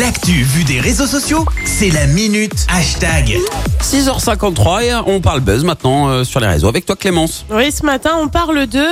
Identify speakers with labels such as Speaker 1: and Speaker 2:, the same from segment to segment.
Speaker 1: L'actu vue des réseaux sociaux, c'est la minute hashtag.
Speaker 2: 6h53 et on parle buzz maintenant euh, sur les réseaux avec toi Clémence.
Speaker 3: Oui, ce matin, on parle de.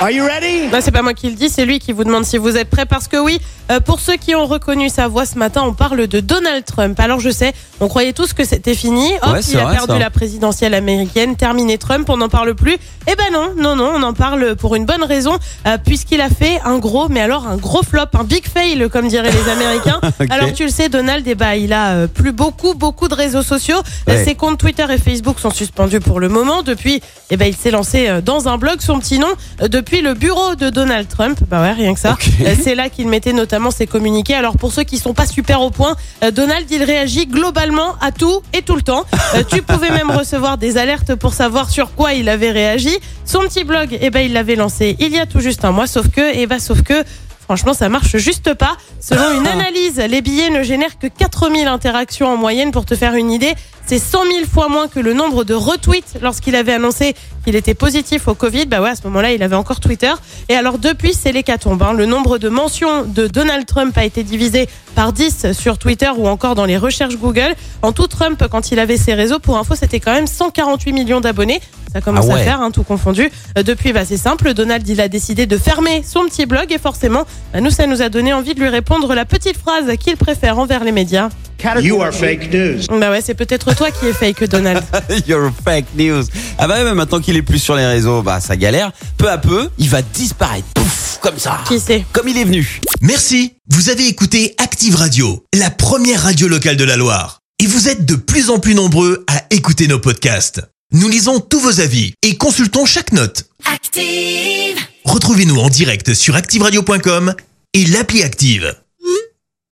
Speaker 4: Are you ready?
Speaker 3: Bah, c'est pas moi qui le dis, c'est lui qui vous demande si vous êtes prêts. Parce que oui, euh, pour ceux qui ont reconnu sa voix ce matin, on parle de Donald Trump. Alors je sais, on croyait tous que c'était fini. Hop,
Speaker 2: Ouais, c'est
Speaker 3: il a
Speaker 2: vrai,
Speaker 3: perdu
Speaker 2: ça.
Speaker 3: la présidentielle américaine, terminé Trump, on n'en parle plus. Eh ben non, non, non, on en parle pour une bonne raison, euh, puisqu'il a fait un gros, mais alors un gros flop, un big fail, comme diraient les Américains.
Speaker 2: Ok.
Speaker 3: Alors tu le sais, Donald, eh ben, il a euh, plus beaucoup, beaucoup de réseaux sociaux. Euh,
Speaker 2: Ouais.
Speaker 3: Ses comptes Twitter et Facebook sont suspendus pour le moment. Depuis, eh ben, il s'est lancé euh, dans un blog, son petit nom, depuis le bureau de Donald Trump. Bah ouais, rien que ça. C'est là qu'il mettait notamment ses communiqués. Alors pour ceux qui sont pas super au point, Donald, il réagit globalement à tout et tout le temps. Tu pouvais même recevoir des alertes pour savoir sur quoi il avait réagi. Son petit blog, eh ben, il l'avait lancé il y a tout juste un mois, sauf que, eh ben, sauf que, Franchement, ça marche juste pas. Selon une analyse, les billets ne génèrent que 4000 interactions en moyenne. Pour te faire une idée, c'est 100 000 fois moins que le nombre de retweets lorsqu'il avait annoncé qu'il était positif au Covid. Bah ouais, à ce moment-là, il avait encore Twitter. Et alors depuis, c'est l'hécatombe. hein. Le nombre de mentions de Donald Trump a été divisé par 10 sur Twitter ou encore dans les recherches Google. En tout, Trump, quand il avait ses réseaux, pour info, c'était quand même 148 millions d'abonnés. Ça commence
Speaker 2: Ah ouais.
Speaker 3: à faire, hein, tout confondu. Euh, depuis, bah, c'est simple. Donald, il a décidé de fermer son petit blog et forcément, bah, nous, ça nous a donné envie de lui répondre la petite phrase qu'il préfère envers les médias.
Speaker 4: You are fake news.
Speaker 3: Bah ouais, c'est peut-être toi qui es fake, Donald.
Speaker 2: You're fake news. Ah bah ouais, mais maintenant qu'il est plus sur les réseaux, bah ça galère. Peu à peu, il va disparaître. Pouf, comme ça.
Speaker 3: Qui sait
Speaker 2: Comme il est venu.
Speaker 1: Merci, vous avez écouté Active Radio, la première radio locale de la Loire. Et vous êtes de plus en plus nombreux à écouter nos podcasts. Nous lisons tous vos avis et consultons chaque note.
Speaker 5: Active.
Speaker 1: Retrouvez-nous en direct sur activeradio.com et l'appli Active.